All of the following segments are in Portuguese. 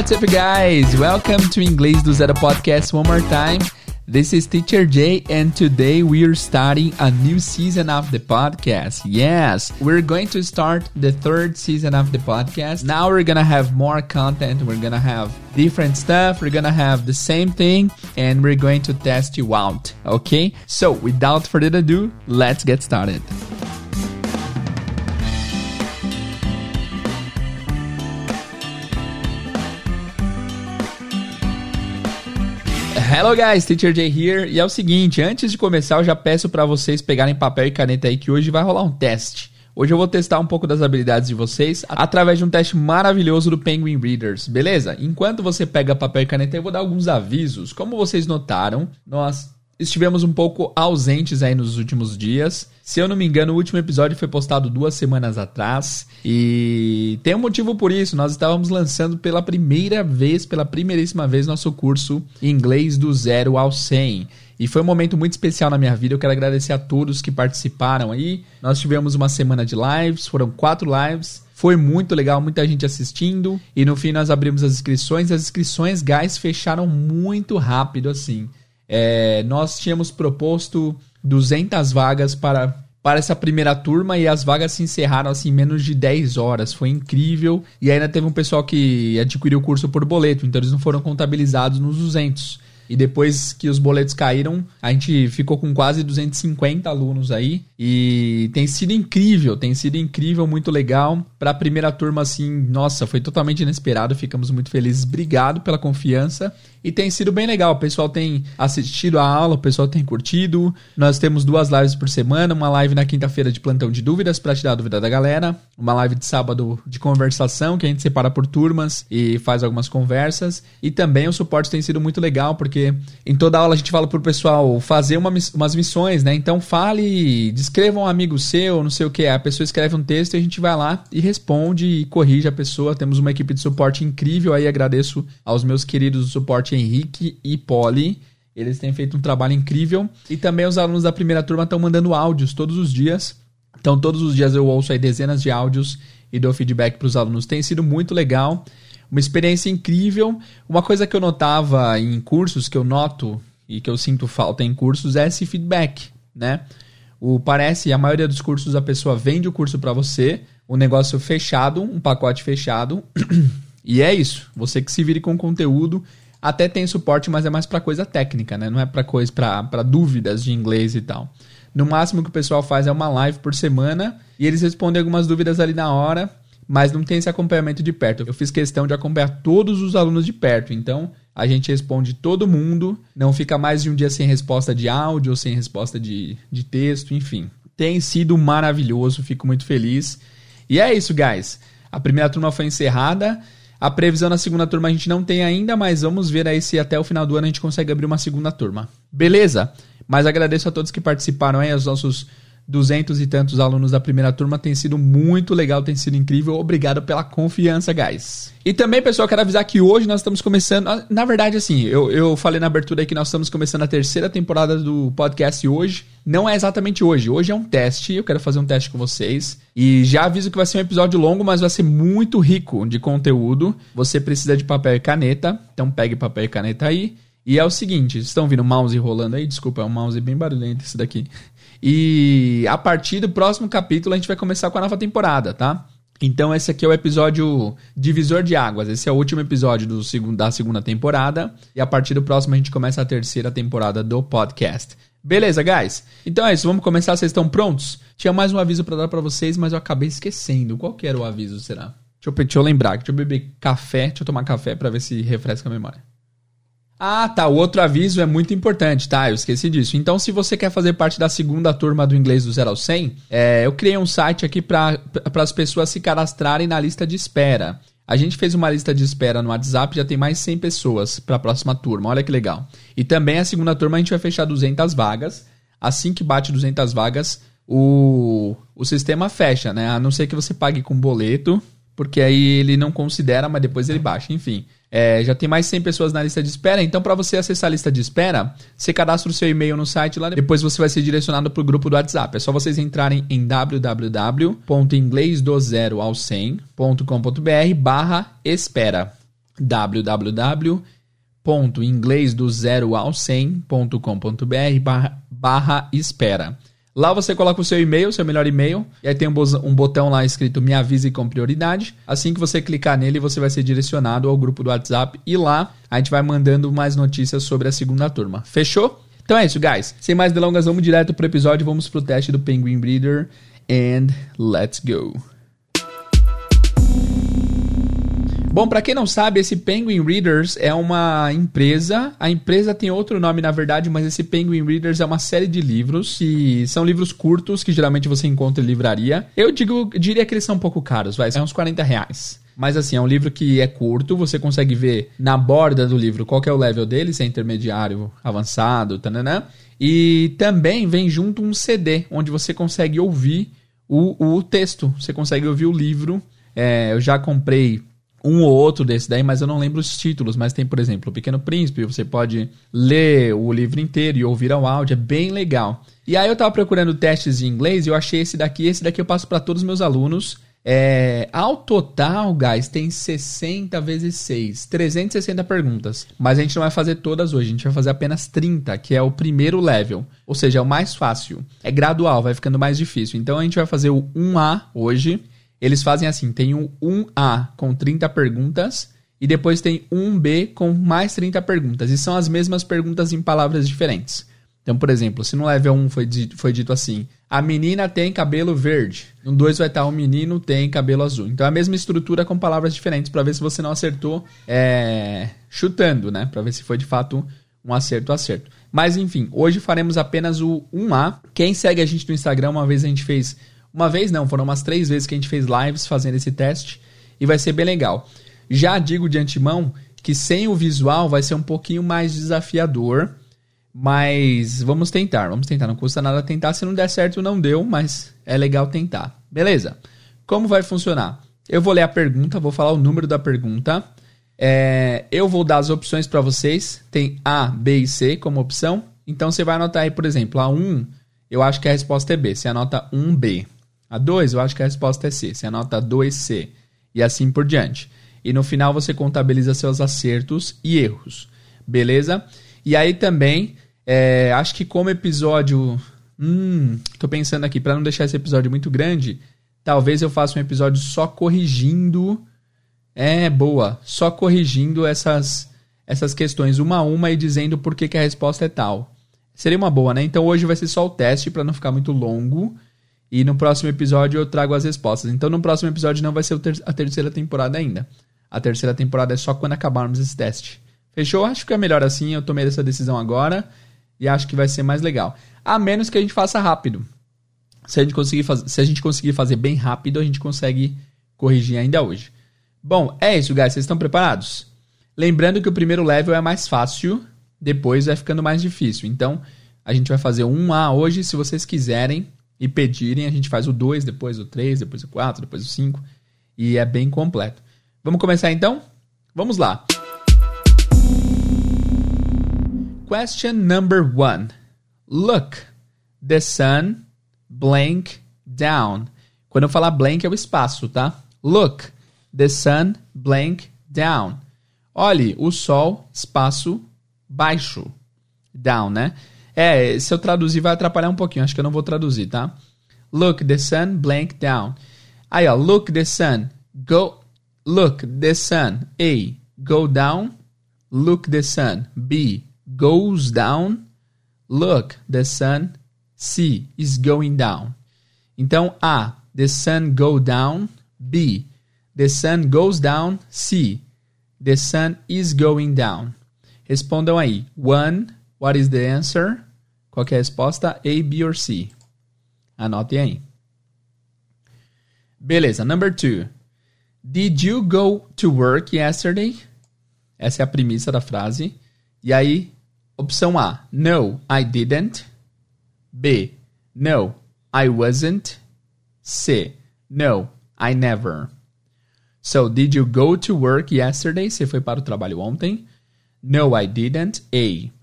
what's up, guys? Welcome to Inglês do Zero podcast one more time. This is Teacher Jay, and today we are starting a new season of the podcast. Yes, we're going to start the third season of the podcast. Now we're gonna have more content, we're gonna have different stuff, we're gonna have the same thing, and we're going to test you out. Okay, so without further ado, let's get started. Hello guys, Teacher Jay here. E é o seguinte, antes de começar, eu já peço para vocês pegarem papel e caneta aí que hoje vai rolar um teste. Hoje eu vou testar um pouco das habilidades de vocês através de um teste maravilhoso do Penguin Readers, beleza? Enquanto você pega papel e caneta, eu vou dar alguns avisos. Como vocês notaram, nós estivemos um pouco ausentes aí nos últimos dias. Se eu não me engano, o último episódio foi postado duas semanas atrás. E tem um motivo por isso. Nós estávamos lançando pela primeira vez, pela primeiríssima vez, nosso curso Inglês do Zero ao 100. E foi um momento muito especial na minha vida. Eu quero agradecer a todos que participaram aí. Nós tivemos uma semana de lives, foram quatro lives. Foi muito legal, muita gente assistindo. E no fim nós abrimos as inscrições. As inscrições, guys, fecharam muito rápido assim. É, nós tínhamos proposto 200 vagas para, para essa primeira turma e as vagas se encerraram assim em menos de 10 horas. Foi incrível. E ainda teve um pessoal que adquiriu o curso por boleto, então eles não foram contabilizados nos 200. E depois que os boletos caíram, a gente ficou com quase 250 alunos aí. E tem sido incrível, tem sido incrível, muito legal. Para a primeira turma, assim, nossa, foi totalmente inesperado. Ficamos muito felizes. Obrigado pela confiança. E tem sido bem legal. O pessoal tem assistido a aula, o pessoal tem curtido. Nós temos duas lives por semana, uma live na quinta-feira de plantão de dúvidas para tirar a dúvida da galera, uma live de sábado de conversação que a gente separa por turmas e faz algumas conversas. E também o suporte tem sido muito legal porque em toda aula a gente fala pro pessoal fazer uma, umas missões, né? Então fale, descreva um amigo seu, não sei o que. A pessoa escreve um texto e a gente vai lá e responde e corrige a pessoa. Temos uma equipe de suporte incrível aí. Agradeço aos meus queridos do suporte Henrique e Polly. Eles têm feito um trabalho incrível. E também os alunos da primeira turma estão mandando áudios todos os dias. Então, todos os dias eu ouço aí dezenas de áudios e dou feedback para os alunos. Tem sido muito legal, uma experiência incrível. Uma coisa que eu notava em cursos, que eu noto e que eu sinto falta em cursos, é esse feedback, né? O, parece, a maioria dos cursos, a pessoa vende o curso para você, um negócio fechado, um pacote fechado, e é isso. Você que se vire com conteúdo até tem suporte, mas é mais para coisa técnica, né? Não é para coisa para dúvidas de inglês e tal. No máximo que o pessoal faz é uma live por semana e eles respondem algumas dúvidas ali na hora, mas não tem esse acompanhamento de perto. Eu fiz questão de acompanhar todos os alunos de perto, então a gente responde todo mundo, não fica mais de um dia sem resposta de áudio ou sem resposta de, de texto, enfim. Tem sido maravilhoso, fico muito feliz. E é isso, guys. A primeira turma foi encerrada. A previsão na segunda turma a gente não tem ainda, mas vamos ver aí se até o final do ano a gente consegue abrir uma segunda turma. Beleza? Mas agradeço a todos que participaram aí, aos nossos duzentos e tantos alunos da primeira turma. Tem sido muito legal, tem sido incrível. Obrigado pela confiança, guys. E também, pessoal, quero avisar que hoje nós estamos começando. Na verdade, assim, eu, eu falei na abertura aí que nós estamos começando a terceira temporada do podcast hoje. Não é exatamente hoje. Hoje é um teste. Eu quero fazer um teste com vocês. E já aviso que vai ser um episódio longo, mas vai ser muito rico de conteúdo. Você precisa de papel e caneta. Então pegue papel e caneta aí. E é o seguinte, estão vendo o mouse rolando aí? Desculpa, é um mouse bem barulhento esse daqui. E a partir do próximo capítulo a gente vai começar com a nova temporada, tá? Então esse aqui é o episódio divisor de águas. Esse é o último episódio do segundo, da segunda temporada. E a partir do próximo a gente começa a terceira temporada do podcast. Beleza, guys? Então é isso, vamos começar. Vocês estão prontos? Tinha mais um aviso para dar para vocês, mas eu acabei esquecendo. Qual que era o aviso, será? Deixa eu, deixa eu lembrar. Deixa eu beber café. Deixa eu tomar café para ver se refresca a memória. Ah, tá. O outro aviso é muito importante, tá? Eu esqueci disso. Então, se você quer fazer parte da segunda turma do inglês do 0 ao 100, é, eu criei um site aqui para as pessoas se cadastrarem na lista de espera. A gente fez uma lista de espera no WhatsApp, já tem mais 100 pessoas para a próxima turma. Olha que legal. E também a segunda turma a gente vai fechar 200 vagas. Assim que bate 200 vagas, o, o sistema fecha, né? A não ser que você pague com boleto, porque aí ele não considera, mas depois ele baixa. Enfim. É, já tem mais 100 pessoas na lista de espera, então para você acessar a lista de espera, você cadastra o seu e-mail no site lá, depois você vai ser direcionado para o grupo do WhatsApp. É só vocês entrarem em www.inglesdozero ao 100.com.br barra espera. www.inglês do zero ao 100.com.br barra, barra espera. Lá você coloca o seu e-mail, seu melhor e-mail, e aí tem um botão lá escrito Me Avise com Prioridade. Assim que você clicar nele, você vai ser direcionado ao grupo do WhatsApp e lá a gente vai mandando mais notícias sobre a segunda turma. Fechou? Então é isso, guys. Sem mais delongas, vamos direto pro episódio, vamos pro teste do Penguin Breeder and let's go. Bom, para quem não sabe, esse Penguin Readers é uma empresa. A empresa tem outro nome, na verdade, mas esse Penguin Readers é uma série de livros que são livros curtos que geralmente você encontra em livraria. Eu digo, diria que eles são um pouco caros, vai, é uns 40 reais. Mas assim, é um livro que é curto, você consegue ver na borda do livro qual é o level dele, se é intermediário, avançado, tananã. E também vem junto um CD, onde você consegue ouvir o, o texto, você consegue ouvir o livro. É, eu já comprei um ou outro desse daí, mas eu não lembro os títulos. Mas tem, por exemplo, O Pequeno Príncipe, você pode ler o livro inteiro e ouvir ao áudio, é bem legal. E aí eu tava procurando testes de inglês e eu achei esse daqui, esse daqui eu passo para todos os meus alunos. É, ao total, guys, tem 60 vezes 6, 360 perguntas. Mas a gente não vai fazer todas hoje, a gente vai fazer apenas 30, que é o primeiro level. Ou seja, é o mais fácil. É gradual, vai ficando mais difícil. Então a gente vai fazer o 1A hoje. Eles fazem assim: tem um 1A com 30 perguntas e depois tem um B com mais 30 perguntas. E são as mesmas perguntas em palavras diferentes. Então, por exemplo, se no level 1 foi dito, foi dito assim: a menina tem cabelo verde. No 2 vai estar o menino tem cabelo azul. Então é a mesma estrutura com palavras diferentes para ver se você não acertou é, chutando, né? Para ver se foi de fato um acerto acerto. Mas enfim, hoje faremos apenas o 1A. Quem segue a gente no Instagram, uma vez a gente fez uma vez não, foram umas três vezes que a gente fez lives fazendo esse teste e vai ser bem legal. Já digo de antemão que sem o visual vai ser um pouquinho mais desafiador, mas vamos tentar, vamos tentar. Não custa nada tentar, se não der certo não deu, mas é legal tentar. Beleza? Como vai funcionar? Eu vou ler a pergunta, vou falar o número da pergunta. É, eu vou dar as opções para vocês. Tem A, B e C como opção. Então você vai anotar aí, por exemplo, a 1, eu acho que a resposta é B. Você anota 1B. A 2, eu acho que a resposta é C. Você anota 2C. E assim por diante. E no final você contabiliza seus acertos e erros. Beleza? E aí também, é, acho que como episódio. Hum, tô pensando aqui, para não deixar esse episódio muito grande, talvez eu faça um episódio só corrigindo. É, boa. Só corrigindo essas, essas questões uma a uma e dizendo por que, que a resposta é tal. Seria uma boa, né? Então hoje vai ser só o teste para não ficar muito longo. E no próximo episódio eu trago as respostas. Então no próximo episódio não vai ser a terceira temporada ainda. A terceira temporada é só quando acabarmos esse teste. Fechou? Acho que é melhor assim. Eu tomei essa decisão agora. E acho que vai ser mais legal. A menos que a gente faça rápido. Se a gente conseguir, faz... Se a gente conseguir fazer bem rápido, a gente consegue corrigir ainda hoje. Bom, é isso, guys. Vocês estão preparados? Lembrando que o primeiro level é mais fácil, depois vai ficando mais difícil. Então, a gente vai fazer um A hoje, se vocês quiserem e pedirem, a gente faz o 2, depois o 3, depois o 4, depois o 5. E é bem completo. Vamos começar então? Vamos lá. Question number one. Look, the sun blank down. Quando eu falar blank é o espaço, tá? Look, the sun blank down. Olhe, o sol, espaço baixo. Down, né? É, se eu traduzir vai atrapalhar um pouquinho, acho que eu não vou traduzir, tá? Look, the sun blank down. Aí, ó, look the sun. Go, look the sun. A, go down. Look the sun. B, goes down. Look the sun. C, is going down. Então, A, the sun go down. B, the sun goes down. C, the sun is going down. Respondam aí. One, What is the answer? Qual é a resposta? A, B or C? Anotem aí. Beleza. Number two. Did you go to work yesterday? Essa é a premissa da frase. E aí, opção A. No, I didn't. B. No, I wasn't. C. No, I never. So, did you go to work yesterday? Você foi para o trabalho ontem? No, I didn't. A.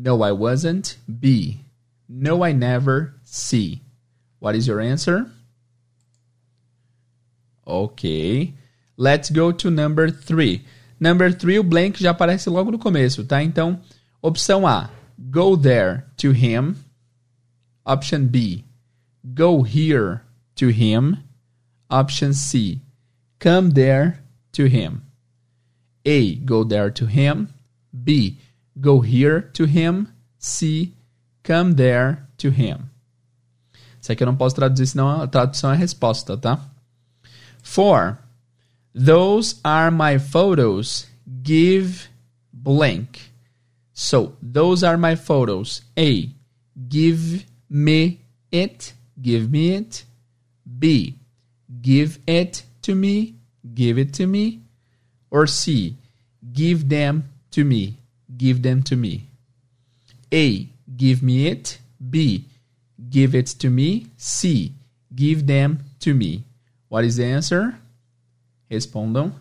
No, I wasn't. B. No, I never. C. What is your answer? Okay. Let's go to number three. Number 3, o blank já aparece logo no começo, tá? Então, opção A, go there to him. Option B, go here to him. Option C, come there to him. A, go there to him. B, go here to him. C, come there to him. Isso aqui eu não posso traduzir, senão a tradução é resposta, tá? 4. Those are my photos. Give blank. So, those are my photos. A. Give me it. Give me it. B. Give it to me. Give it to me. Or C. Give them to me. Give them to me. A. Give me it. B. Give it to me. C. Give them to me. What is the answer? Respondam.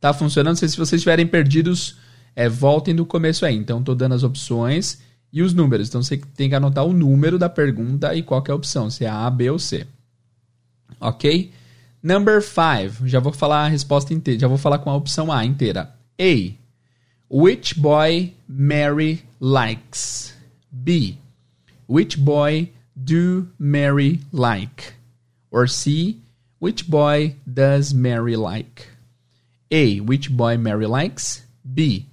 Tá funcionando? Se vocês estiverem perdidos, é, voltem do começo aí. Então, estou dando as opções e os números. Então, você tem que anotar o número da pergunta e qual é a opção, se é A, B ou C. Ok? Number 5. Já vou falar a resposta inteira. Já vou falar com a opção A inteira. A. Which boy Mary likes? B. Which boy do Mary like? Or C. Which boy does Mary like? A. Which boy Mary likes? B.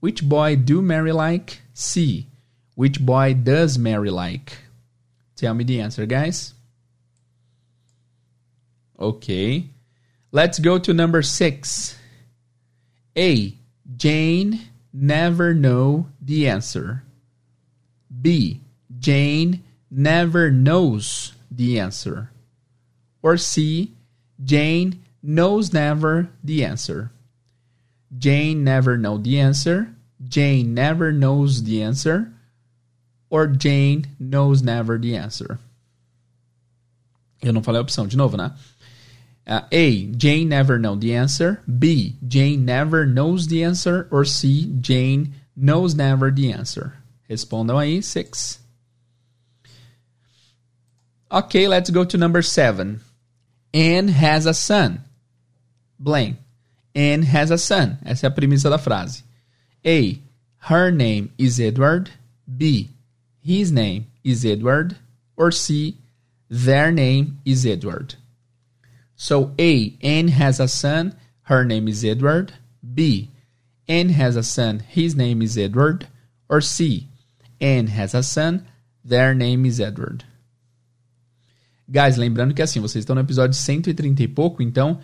Which boy do Mary like? C. Which boy does Mary like? Tell me the answer, guys. Okay. Let's go to number six. A. Jane never know the answer. B. Jane never knows the answer. Or C. Jane knows never the answer. Jane never know the answer. Jane never knows the answer. Or Jane knows never the answer. Eu não falei a opção de novo, né? Uh, a. Jane never know the answer. B. Jane never knows the answer. Or C. Jane knows never the answer. Respondam aí, six. Okay, let's go to number seven. Anne has a son. Blank. Anne has a son. Essa é a premissa da frase. A. Her name is Edward. B. His name is Edward. Or C. Their name is Edward. So A. Anne has a son. Her name is Edward. B. Anne has a son. His name is Edward. Or C. Anne has a son. Their name is Edward. Guys, lembrando que assim, vocês estão no episódio 130 e pouco, então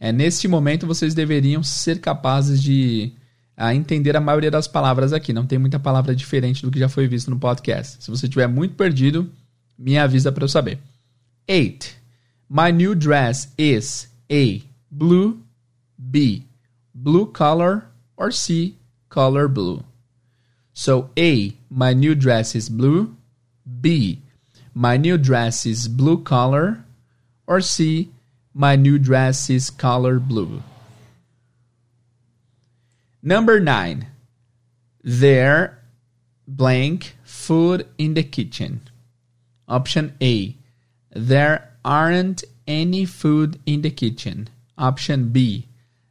é, neste momento vocês deveriam ser capazes de a, entender a maioria das palavras aqui. Não tem muita palavra diferente do que já foi visto no podcast. Se você estiver muito perdido, me avisa para eu saber. 8. My new dress is A. Blue, B. Blue color, or C. Color blue. So A. My new dress is blue. B. My new dress is blue color. Or C. My new dress is color blue. Number nine. There blank food in the kitchen. Option A. There aren't any food in the kitchen. Option B.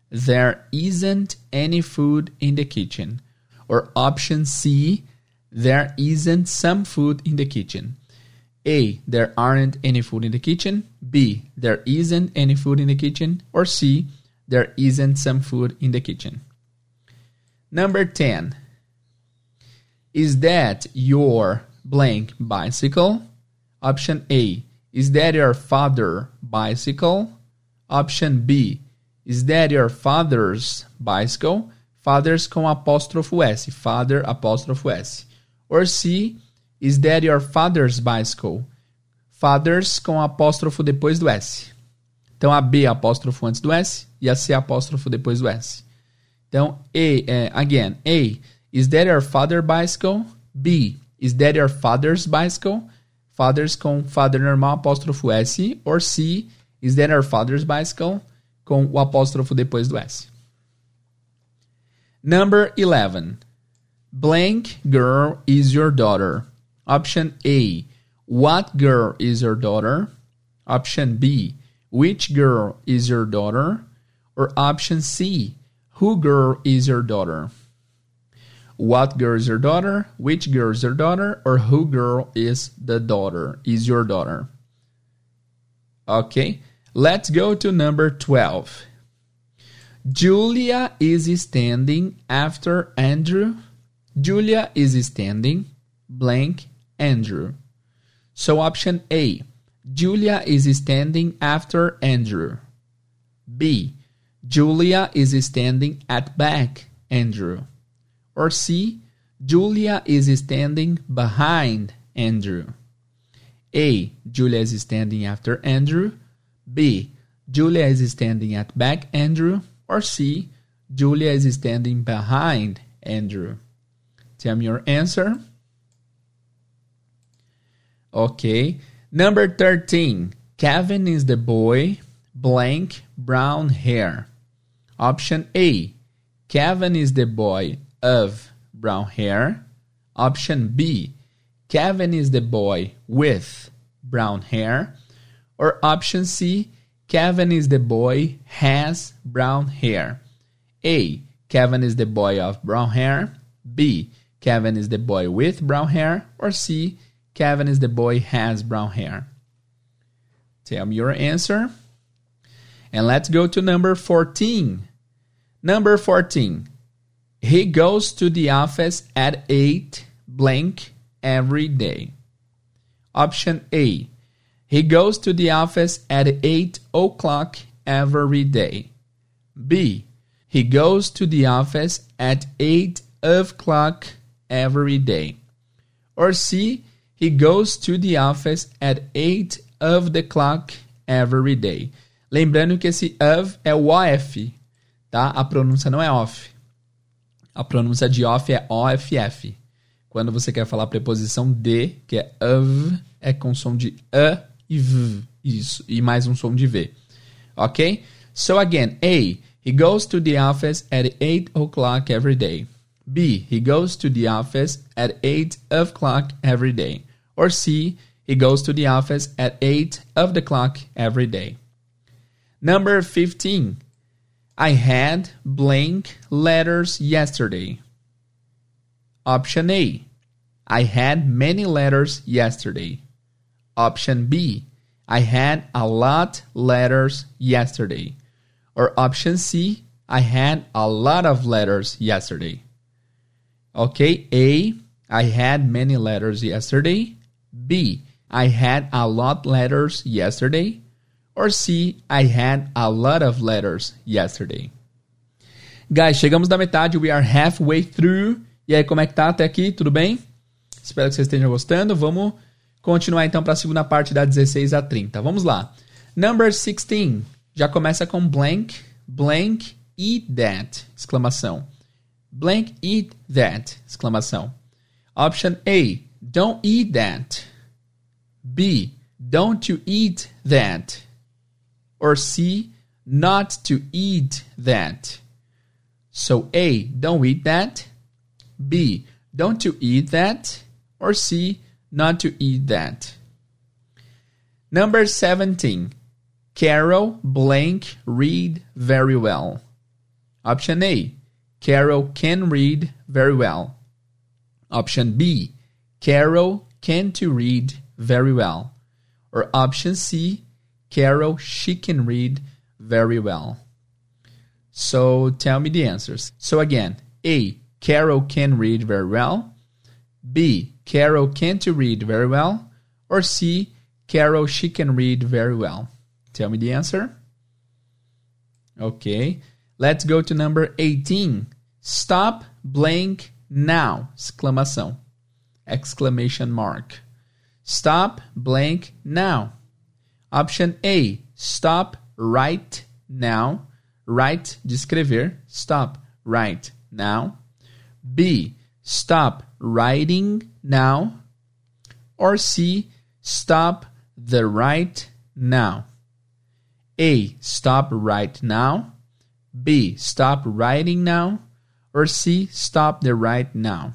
There isn't any food in the kitchen. Or option C. There isn't some food in the kitchen. A. There aren't any food in the kitchen. B. There isn't any food in the kitchen. Or C. There isn't some food in the kitchen. Number 10. Is that your blank bicycle? Option A. Is that your father bicycle? Option B. Is that your father's bicycle? Fathers com apóstrofo S. Father apóstrofo S. Or C. Is that your father's bicycle? Fathers com apóstrofo depois do S. Então a B apóstrofo antes do S e a C apóstrofo depois do S. Então, A, é, again, A, is that your father bicycle? B, is that your father's bicycle? Fathers com father normal, apóstrofo S. Or C, is that your father's bicycle? Com o apóstrofo depois do S. Number 11. Blank girl is your daughter. Option A. What girl is your daughter? Option B. Which girl is your daughter? Or option C. Who girl is your daughter? What girl is your daughter? Which girl is your daughter? Or who girl is the daughter? Is your daughter? Okay, let's go to number 12. Julia is standing after Andrew. Julia is standing blank Andrew. So option A, Julia is standing after Andrew. B, Julia is standing at back Andrew. Or C, Julia is standing behind Andrew. A, Julia is standing after Andrew. B, Julia is standing at back Andrew. Or C, Julia is standing behind Andrew. Tell me your answer. Okay. Number 13. Kevin is the boy, blank, brown hair. Option A. Kevin is the boy of brown hair. Option B. Kevin is the boy with brown hair. Or option C. Kevin is the boy has brown hair. A. Kevin is the boy of brown hair. B. Kevin is the boy with brown hair. Or C. Kevin is the boy has brown hair. Tell me your answer. And let's go to number 14. Number 14. He goes to the office at 8 blank every day. Option A. He goes to the office at 8 o'clock every day. B. He goes to the office at 8 o'clock every day. Or C. He goes to the office at 8 of the clock every day. Lembrando que esse of é o OF, tá? A pronúncia não é off. A pronúncia de off é OFF. Quando você quer falar preposição de, que é of, é com som de a e v. Isso. E mais um som de v. Ok? So again, A. He goes to the office at 8 o'clock every day. B. He goes to the office at 8 o'clock every day. Or C, he goes to the office at 8 of the clock every day. Number 15. I had blank letters yesterday. Option A. I had many letters yesterday. Option B. I had a lot letters yesterday. Or option C. I had a lot of letters yesterday. Okay, A. I had many letters yesterday. B. I had a lot letters yesterday. Or C. I had a lot of letters yesterday. Guys, chegamos na metade. We are halfway through. E aí, como é que tá até aqui? Tudo bem? Espero que vocês estejam gostando. Vamos continuar então para a segunda parte da 16 a 30. Vamos lá. Number 16. Já começa com blank, blank, eat that, exclamação. Blank, eat that, exclamação. Option A. Don't eat that. B. Don't you eat that. Or C. Not to eat that. So A. Don't eat that. B. Don't you eat that. Or C. Not to eat that. Number 17. Carol blank read very well. Option A. Carol can read very well. Option B. Carol can to read very well. Or option C. Carol, she can read very well. So tell me the answers. So again, A. Carol can read very well. B. Carol can't read very well. Or C. Carol, she can read very well. Tell me the answer. Okay. Let's go to number 18. Stop blank now! Exclamação. Exclamation mark. Stop blank now. Option A. Stop right now. Right de escrever. Stop right now. B. Stop writing now. Or C. Stop the right now. A. Stop right now. B. Stop writing now. Or C. Stop the right now.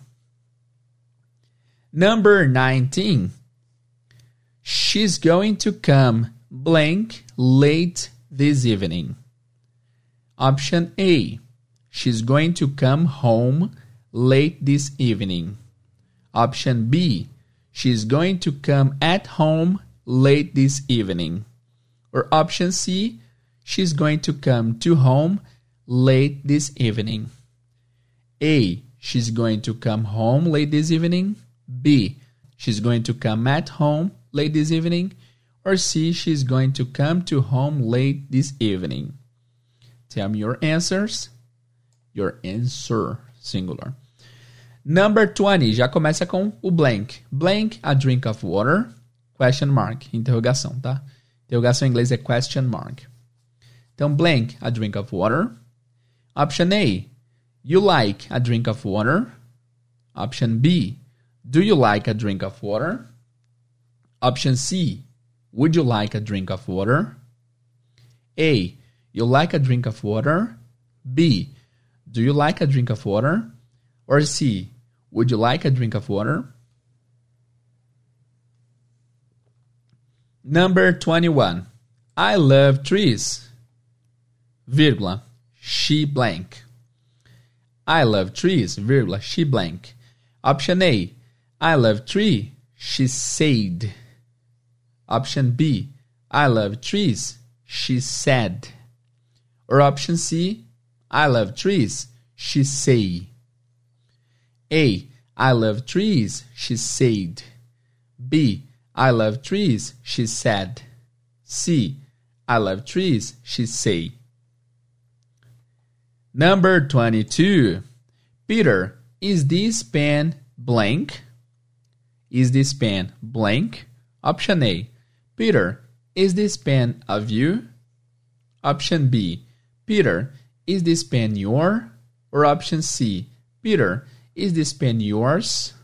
Number 19. She's going to come blank late this evening. Option A. She's going to come home late this evening. Option B. She's going to come at home late this evening. Or option C. She's going to come to home late this evening. A. She's going to come home late this evening. B. She's going to come at home late this evening. Or C. She's going to come to home late this evening. Tell me your answers. Your answer, singular. Number 20, já começa com o blank. Blank, a drink of water. Question mark, interrogação, tá? Interrogação em inglês é question mark. Então, blank, a drink of water. Option A, you like a drink of water. Option B, do you like a drink of water? Option C, would you like a drink of water? A, you like a drink of water? B, do you like a drink of water? Or C. Would you like a drink of water? Number 21. I love trees. Vírgula. She blank. I love trees. Vírgula. She blank. Option A. I love tree. She said. Option B. I love trees. She said. Or option C. I love trees, she say. A. I love trees, she said. B. I love trees, she said. C. I love trees, she say. Number 22. Peter, is this pen blank? Is this pen blank? Option A. Peter, is this pen of you? Option B. Peter, is this pen your? Or option C, Peter, is this pen yours?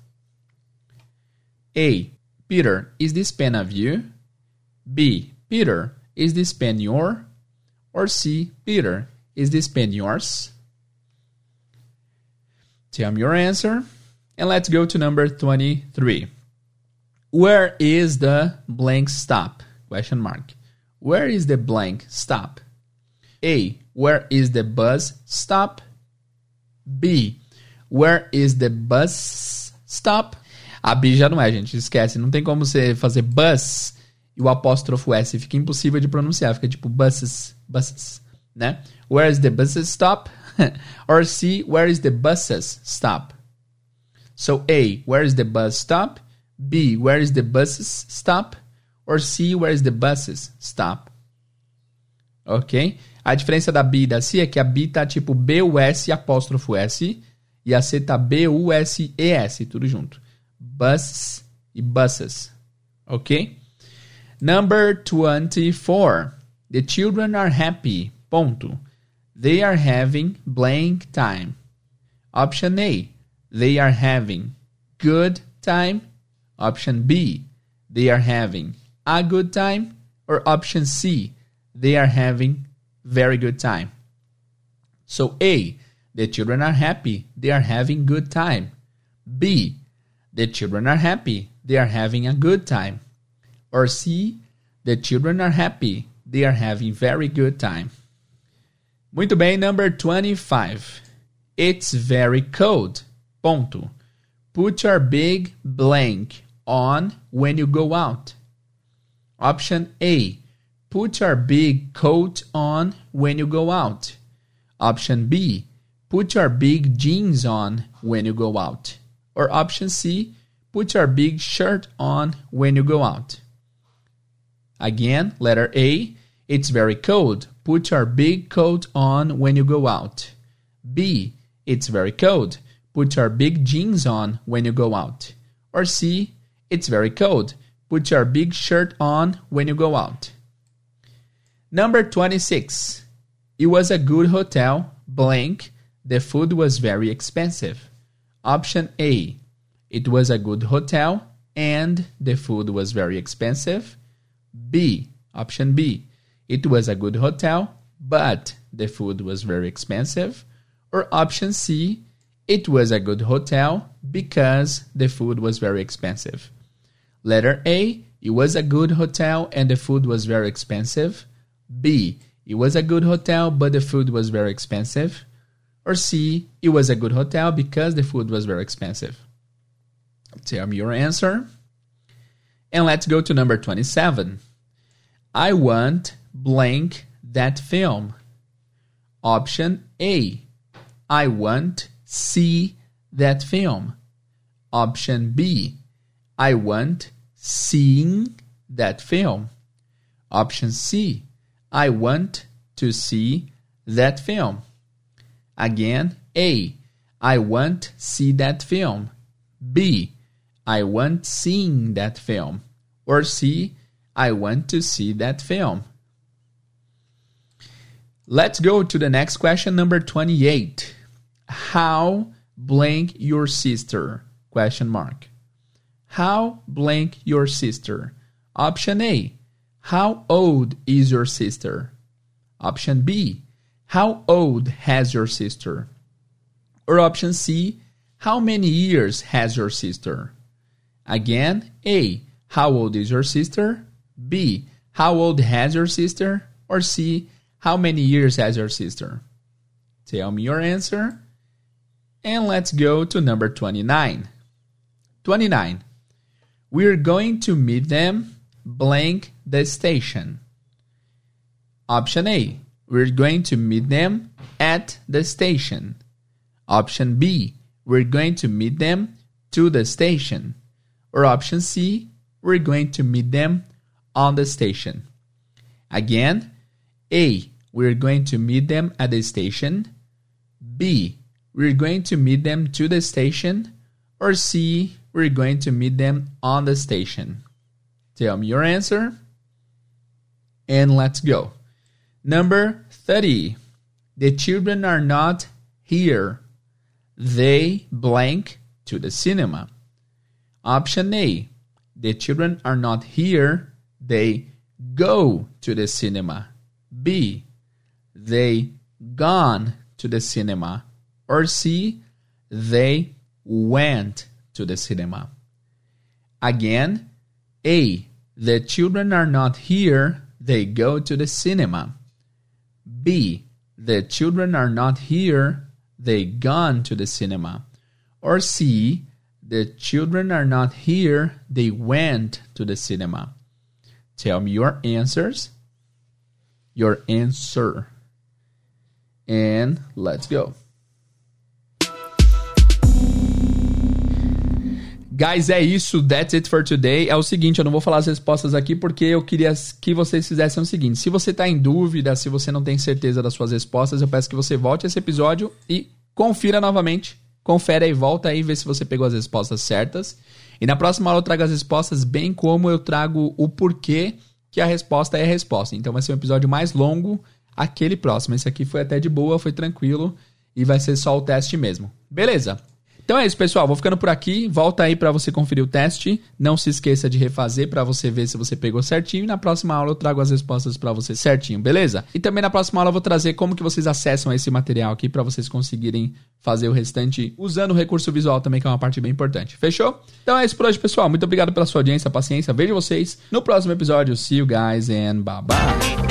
A. Peter, is this pen of you? B. Peter, is this pen your? Or C. Peter, is this pen yours? Tell me your answer. And let's go to number 23. Where is the blank stop? Question mark. Where is the blank stop? A. Where is the bus stop? B. Where is the bus stop? A B já não é, gente. Esquece. Não tem como você fazer bus e o apóstrofo S. Fica impossível de pronunciar. Fica tipo buses, buses, né? Where is the buses stop? Or C. Where is the buses stop? So A. Where is the bus stop? B. Where is the buses stop? Or C. Where is the buses stop? Ok? A diferença da B e da C é que a B tá tipo B-U-S apóstrofo S e a C tá B-U-S-E-S, tudo junto. Bus e buses. Ok? Number 24. The children are happy. Ponto. They are having blank time. Option A. They are having good time. Option B. They are having a good time. Or option C. They are having very good time. So A, the children are happy, they are having good time. B, the children are happy, they are having a good time. Or C, the children are happy, they are having very good time. Muito bem, number 25. It's very cold. Ponto. Put your big blank on when you go out. Option A. Put your big coat on when you go out. Option B. Put your big jeans on when you go out. Or option C. Put your big shirt on when you go out. Again, letter A. It's very cold. Put your big coat on when you go out. B. It's very cold. Put your big jeans on when you go out. Or C. It's very cold. Put your big shirt on when you go out. Number 26. It was a good hotel, blank. The food was very expensive. Option A. It was a good hotel and the food was very expensive. B. Option B. It was a good hotel, but the food was very expensive. Or option C. It was a good hotel because the food was very expensive. Letter A. It was a good hotel and the food was very expensive. B. It was a good hotel, but the food was very expensive. Or C, it was a good hotel because the food was very expensive. Tell me your answer. And let's go to number 27. I want blank that film. Option A. I want see that film. Option B. I want seeing that film. Option C. I want to see that film. Again, A. I want see that film. B. I want seeing that film. Or C. I want to see that film. Let's go to the next question, number 28. How blank your sister? Question mark. How blank your sister? Option A. How old is your sister? Option B. How old has your sister? Or option C. How many years has your sister? Again, A. How old is your sister? B. How old has your sister? Or C. How many years has your sister? Tell me your answer. And let's go to number 29. 29. We're going to meet them blank the station. Option A. We're going to meet them at the station. Option B. We're going to meet them to the station. Or option C. We're going to meet them on the station. Again, A. We're going to meet them at the station. B. We're going to meet them to the station. Or C. We're going to meet them on the station. Tell me your answer. And let's go. Number 30. The children are not here. They blank to the cinema. Option A. The children are not here. They go to the cinema. B. They gone to the cinema. Or C. They went to the cinema. Again, A. The children are not here. They go to the cinema. B. The children are not here. They gone to the cinema. Or C. The children are not here. They went to the cinema. Tell me your answers. Your answer. And let's go. Guys, é isso. That's it for today. É o seguinte, eu não vou falar as respostas aqui porque eu queria que vocês fizessem o seguinte. Se você está em dúvida, se você não tem certeza das suas respostas, eu peço que você volte esse episódio e confira novamente. Confere aí, volta aí, vê se você pegou as respostas certas. E na próxima aula eu trago as respostas, bem como eu trago o porquê que a resposta é a resposta. Então vai ser um episódio mais longo, aquele próximo. Esse aqui foi até de boa, foi tranquilo e vai ser só o teste mesmo. Beleza? Então é isso, pessoal. Vou ficando por aqui. Volta aí para você conferir o teste. Não se esqueça de refazer para você ver se você pegou certinho. E na próxima aula eu trago as respostas para você certinho, beleza? E também na próxima aula eu vou trazer como que vocês acessam esse material aqui para vocês conseguirem fazer o restante usando o recurso visual também, que é uma parte bem importante. Fechou? Então é isso por hoje, pessoal. Muito obrigado pela sua audiência, paciência. Vejo vocês no próximo episódio. See you guys and bye bye.